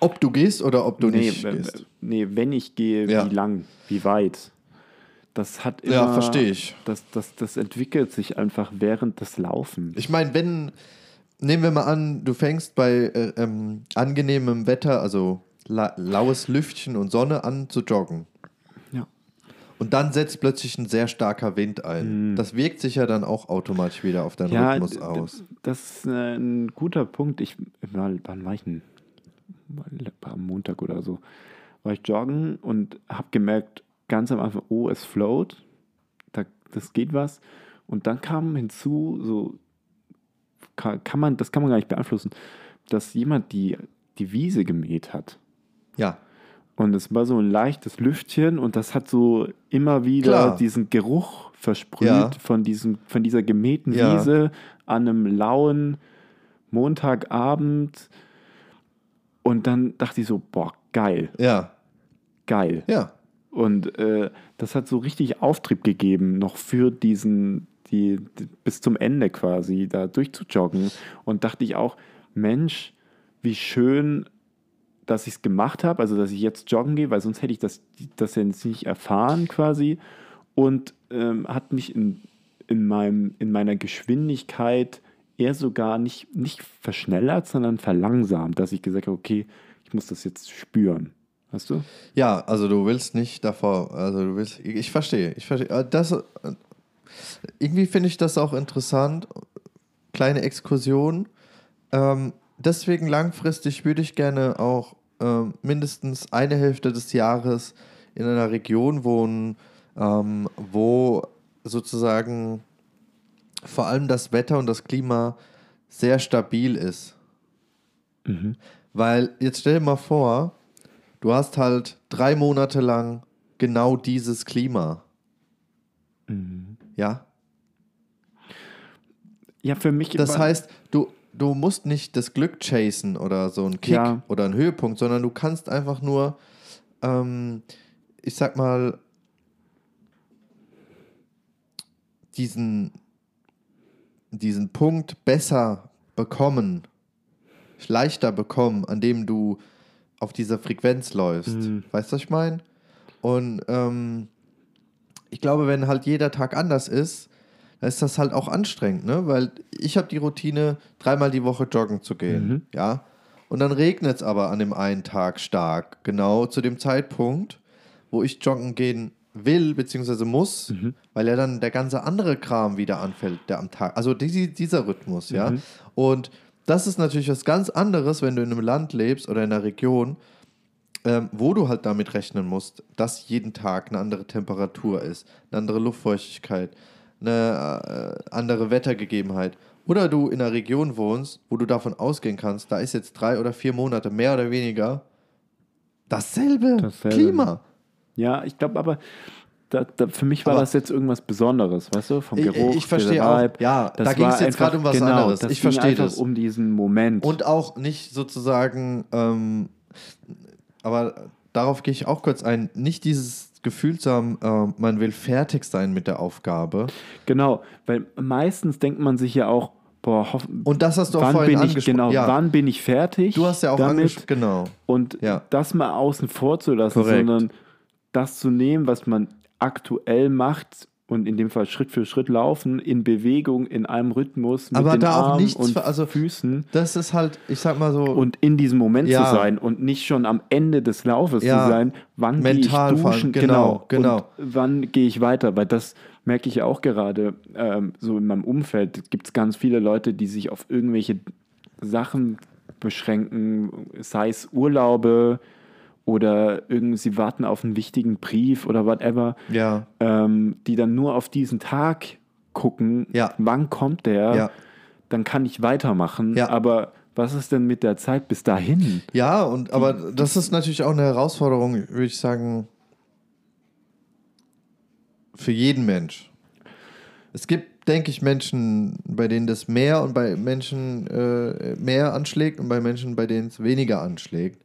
Ob du gehst oder ob du
nee,
nicht gehst.
nee, wenn ich gehe,
Ja.
wie lang, wie weit. Das hat immer,
Ja, verstehe ich.
Das, das, das entwickelt sich einfach während des Laufens.
Ich meine, wenn, nehmen wir mal an, du fängst bei äh, ähm, angenehmem Wetter, also la laues Lüftchen und Sonne an zu joggen.
Ja.
Und dann setzt plötzlich ein sehr starker Wind ein. Das wirkt sich ja dann auch automatisch wieder auf deinen
Mhm. Ja,
Rhythmus aus.
das ist äh, ein guter Punkt. Ich wann war ich denn? Am Montag oder so. War ich joggen und habe gemerkt, ganz am Anfang, oh, es float. Da, das geht was. Und dann kam hinzu, so kann, kann man, das kann man gar nicht beeinflussen, dass jemand die, die Wiese gemäht hat.
Ja,
Und es war so ein leichtes Lüftchen und das hat so immer wieder
Klar.
diesen Geruch versprüht
Ja.
von, diesem, von dieser gemähten
Ja.
Wiese an einem lauen Montagabend. Und dann dachte ich so, boah, geil,
ja,
geil.
ja.
Und äh, das hat so richtig Auftrieb gegeben, noch für diesen, die, die, bis zum Ende quasi da durchzujoggen. Und dachte ich auch, Mensch, wie schön, dass ich es gemacht habe, also dass ich jetzt joggen gehe, weil sonst hätte ich das, das ja jetzt nicht erfahren quasi. Und ähm, hat mich in, in, meinem, in meiner Geschwindigkeit eher sogar nicht, nicht verschnellert, sondern verlangsamt, dass ich gesagt habe, okay, ich muss das jetzt spüren. Weißt du?
Ja, also du willst nicht davor, also du willst, ich verstehe, ich verstehe. Äh, Das, äh, irgendwie finde ich das auch interessant, kleine Exkursion. Ähm, deswegen langfristig würde ich gerne auch ähm, mindestens eine Hälfte des Jahres in einer Region wohnen, ähm, wo sozusagen vor allem das Wetter und das Klima sehr stabil ist. Weil jetzt stell dir mal vor, du hast halt drei Monate lang genau dieses Klima. Ja.
Ja, für mich.
Das heißt, du, du musst nicht das Glück chasen oder so einen Kick
Ja.
oder einen Höhepunkt, sondern du kannst einfach nur, ähm, ich sag mal, diesen, diesen Punkt besser bekommen, leichter bekommen, an dem du auf dieser Frequenz läufst.
Mhm.
Weißt du, was ich meine? Und ähm, ich glaube, wenn halt jeder Tag anders ist, dann ist das halt auch anstrengend, ne? Weil ich habe die Routine, dreimal die Woche joggen zu gehen,
Mhm.
ja. Und dann regnet es aber an dem einen Tag stark, genau zu dem Zeitpunkt, wo ich joggen gehen will bzw. muss,
Mhm.
weil ja dann der ganze andere Kram wieder anfällt, der am Tag. Also die, dieser Rhythmus, ja.
Mhm.
Und das ist natürlich was ganz anderes, wenn du in einem Land lebst oder in einer Region, ähm, wo du halt damit rechnen musst, dass jeden Tag eine andere Temperatur ist, eine andere Luftfeuchtigkeit, eine äh, andere Wettergegebenheit. Oder du in einer Region wohnst, wo du davon ausgehen kannst, da ist jetzt drei oder vier Monate mehr oder weniger dasselbe,
Dasselbe.
Klima.
Ja, ich glaube aber, da, da, für mich war
Aber-
das jetzt irgendwas Besonderes, weißt du? Vom
Ich-
Geruch,
ich verstehe
der
auch.
Vibe.
Ja,
Das
da ging's
war
jetzt gerade um was
genau,
anderes. Ich
ging
verstehe das.
um diesen Moment.
Und auch nicht sozusagen, ähm, aber darauf gehe ich auch kurz ein, nicht dieses Gefühl zu haben, äh, man will fertig sein mit der Aufgabe.
genau, weil meistens denkt man sich ja auch, boah, hoff,
Und das hast du auch
wann
vorhin
bin ich, genau,
ja,
wann bin ich fertig?
du hast ja auch
damit?
angesprochen, genau.
Und
Ja.
das mal außen vor zu lassen,
Korrekt.
sondern das zu nehmen, was man aktuell macht und in dem Fall Schritt für Schritt laufen, in Bewegung, in einem Rhythmus, mit
Aber
den
da auch
Armen
nichts
und
ver- also-
Füßen
Das ist halt, ich sag mal so,
und in diesem Moment
Ja.
zu sein und nicht schon am Ende des Laufes
Ja.
zu sein, wann gehe ich
Mental vor allem,
duschen,
genau, genau.
Und wann gehe ich weiter, weil das merke ich ja auch gerade ähm, so in meinem Umfeld, gibt es ganz viele Leute, die sich auf irgendwelche Sachen beschränken, sei es Urlaube oder irgend, sie warten auf einen wichtigen Brief oder whatever,
ja,
ähm, die dann nur auf diesen Tag gucken,
Ja.
wann kommt der,
Ja.
dann kann ich weitermachen,
Ja.
aber was ist denn mit der Zeit bis dahin?
ja, und aber das ist natürlich auch eine Herausforderung, würde ich sagen, für jeden Mensch. Es gibt, denke ich, Menschen, bei denen das mehr und bei Menschen äh, mehr anschlägt und bei Menschen, bei denen es weniger anschlägt.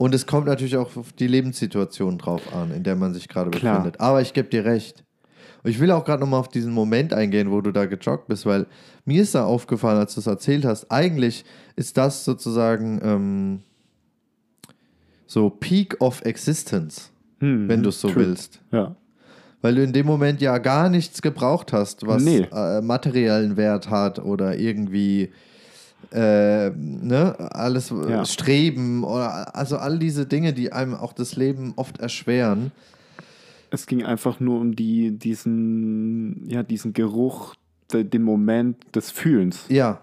Und es kommt natürlich auch auf die Lebenssituation drauf an, in der man sich gerade befindet. Aber ich gebe dir recht. Und ich will auch gerade nochmal auf diesen Moment eingehen, wo du da gejoggt bist, weil mir ist da aufgefallen, als du es erzählt hast, eigentlich ist das sozusagen ähm, so Peak of Existence,
Hm,
wenn du es so
true.
willst.
Ja.
Weil du in dem Moment ja gar nichts gebraucht hast, was
Nee.
äh, materiellen Wert hat oder irgendwie äh, ne, alles äh,
Ja.
Streben oder also all diese Dinge, die einem auch das Leben oft erschweren.
Es ging einfach nur um die, diesen, ja, diesen Geruch, de, den Moment des Fühlens.
Ja.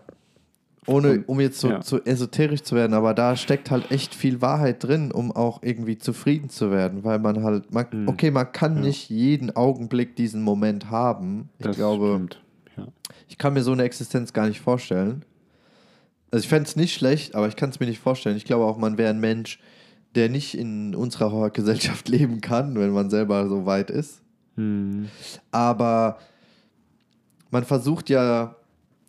Ohne, um jetzt so,
ja.
so esoterisch zu werden, aber da steckt halt echt viel Wahrheit drin, um auch irgendwie zufrieden zu werden, weil man halt, man,
Mhm.
okay, man kann nicht jeden Augenblick diesen Moment haben. Ich
Das
glaube,
stimmt. Ja.
ich kann mir so eine Existenz gar nicht vorstellen. Also ich fände es nicht schlecht, aber ich kann es mir nicht vorstellen. Ich glaube auch, man wäre ein Mensch, der nicht in unserer Gesellschaft leben kann, wenn man selber so weit ist.
Hm.
Aber man versucht ja,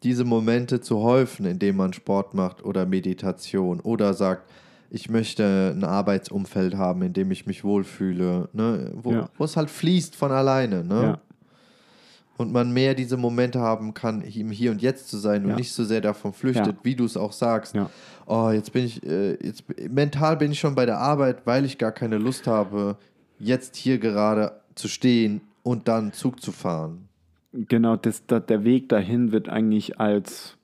diese Momente zu häufen, indem man Sport macht oder Meditation oder sagt, ich möchte ein Arbeitsumfeld haben, in dem ich mich wohlfühle, ne? wo,
Ja.
wo es halt fließt von alleine. Ne?
Ja.
Und man mehr diese Momente haben kann, im Hier und Jetzt zu sein und
Ja.
nicht so sehr davon flüchtet, wie du es auch sagst. Oh, jetzt bin ich, äh, jetzt mental bin ich schon bei der Arbeit, weil ich gar keine Lust habe, jetzt hier gerade zu stehen und dann Zug zu fahren.
Genau, das, da, der Weg dahin wird eigentlich als,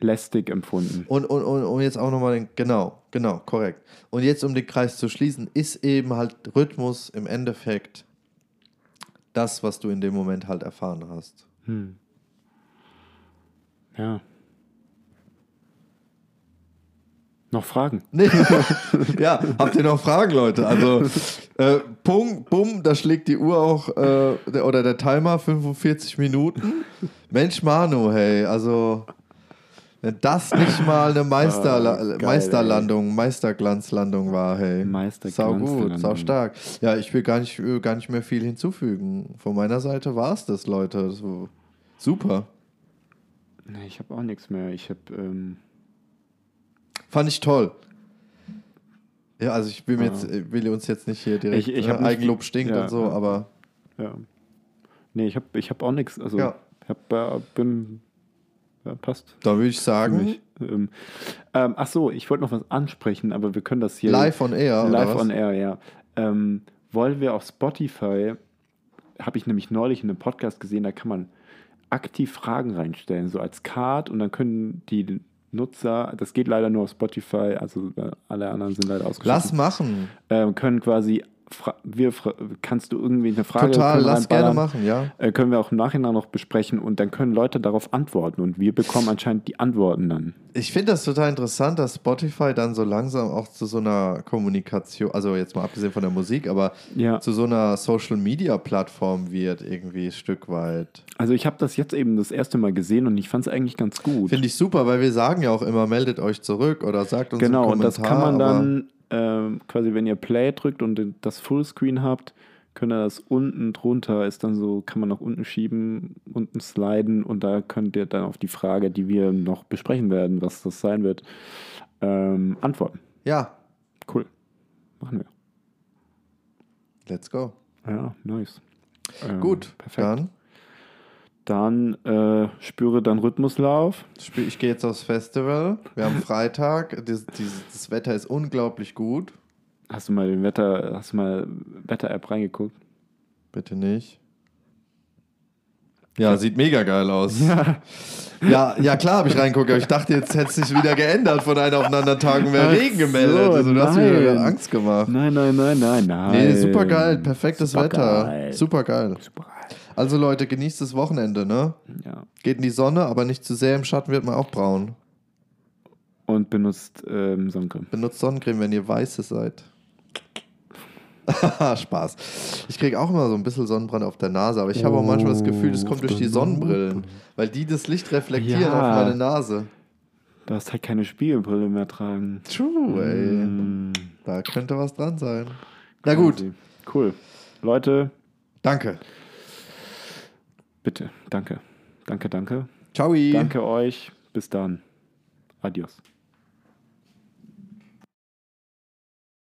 lästig empfunden.
Und, und, und, und jetzt auch nochmal den, genau, genau, korrekt. Und jetzt, um den Kreis zu schließen, ist eben halt Rhythmus im Endeffekt das, was du in dem Moment halt erfahren hast.
Ja. Noch Fragen?
Nee. ja, habt ihr noch Fragen, Leute? Also, äh, Punkt, bumm, da schlägt die Uhr auch, äh, der, oder der Timer 45 Minuten. Mensch, Manu, hey, also, wenn das nicht mal eine Meisterla
Ah, geil,
Meisterlandung, Meisterglanzlandung war, hey. Sau gut,
Meisterglanzlandung.
sau stark. Ja, ich will gar nicht, äh, gar nicht mehr viel hinzufügen. Von meiner Seite war es das, Leute. So, super.
Nee, ich habe auch nichts mehr. Ich habe, ähm,
Fand ich toll. Ja, also ich will,
Ja.
jetzt, äh, will uns jetzt nicht hier direkt
Ich- ich nicht
Eigenlob stinkt
ja,
und so,
ja.
aber
ja. Nee, ich habe ich hab auch nichts. Also,
Ja.
ich hab, äh, bin, passt.
da würde ich sagen,
mich. Ähm, ähm, ach so, ich wollte noch was ansprechen, aber wir können das hier
live on air.
live on air, ja. Ähm, wollen wir auf Spotify, habe ich nämlich neulich in einem Podcast gesehen, da kann man aktiv Fragen reinstellen, so als Card und dann können die Nutzer, das geht leider nur auf Spotify, also äh, alle anderen sind leider
Lass
ausgeschlossen,
machen.
ähm, können quasi, wir, kannst du irgendwie eine Frage
Total, lass gerne machen, ja.
Äh, können wir auch im Nachhinein noch besprechen und dann können Leute darauf antworten und wir bekommen anscheinend die Antworten dann.
Ich finde das total interessant, dass Spotify dann so langsam auch zu so einer Kommunikation, also jetzt mal abgesehen von der Musik, aber
Ja.
zu so einer Social-Media-Plattform wird irgendwie ein Stück weit.
Also ich habe das jetzt eben das erste Mal gesehen und ich fand es eigentlich ganz gut.
Finde ich super, weil wir sagen ja auch immer, meldet euch zurück oder sagt uns
Genau,
einen
und das
Kommentar.
kann man dann ähm, quasi, wenn ihr Play drückt und das Fullscreen habt, könnt ihr das unten drunter, ist dann so, kann man nach unten schieben, unten sliden und da könnt ihr dann auf die Frage, die wir noch besprechen werden, was das sein wird, ähm, antworten.
Ja,
Cool. Machen wir.
let's go.
Ja, nice. Ähm,
Gut,
perfekt.
dann
Dann äh, spüre dann Rhythmuslauf.
ich gehe jetzt aufs Festival. Wir haben Freitag. Das, dieses, das Wetter ist unglaublich gut.
Hast du mal den Wetter, hast du mal Wetter-App reingeguckt?
Bitte nicht. Ja, sieht mega geil aus. Ja, ja, klar habe ich reinguckt, aber ich dachte, jetzt hätte es sich wieder geändert von einem auf den anderen Tag und wäre
Ach
Regen gemeldet.
so,
also, du hast mir Angst gemacht.
Nein, nein, nein, nein, nein.
Nee, super geil, perfektes
Supergeil.
Wetter. Super geil.
Super geil.
Also Leute, genießt das Wochenende, ne?
Ja.
Geht in die Sonne, aber nicht zu sehr im Schatten wird man auch braun.
Und benutzt ähm, Sonnencreme.
Benutzt Sonnencreme, wenn ihr weiße seid. Spaß. Ich kriege auch immer so ein bisschen Sonnenbrand auf der Nase, aber ich habe auch manchmal das Gefühl, das kommt durch die Sonnenbrillen, weil die das Licht reflektieren
Ja.
auf meine Nase.
Du hast halt keine Spiegelbrille mehr tragen.
True, ey.
Mm,
Da könnte was dran sein. Na gut.
Cool. Leute,
danke.
Bitte, danke. Danke, danke.
Ciao.
Danke euch. Bis dann. Adios.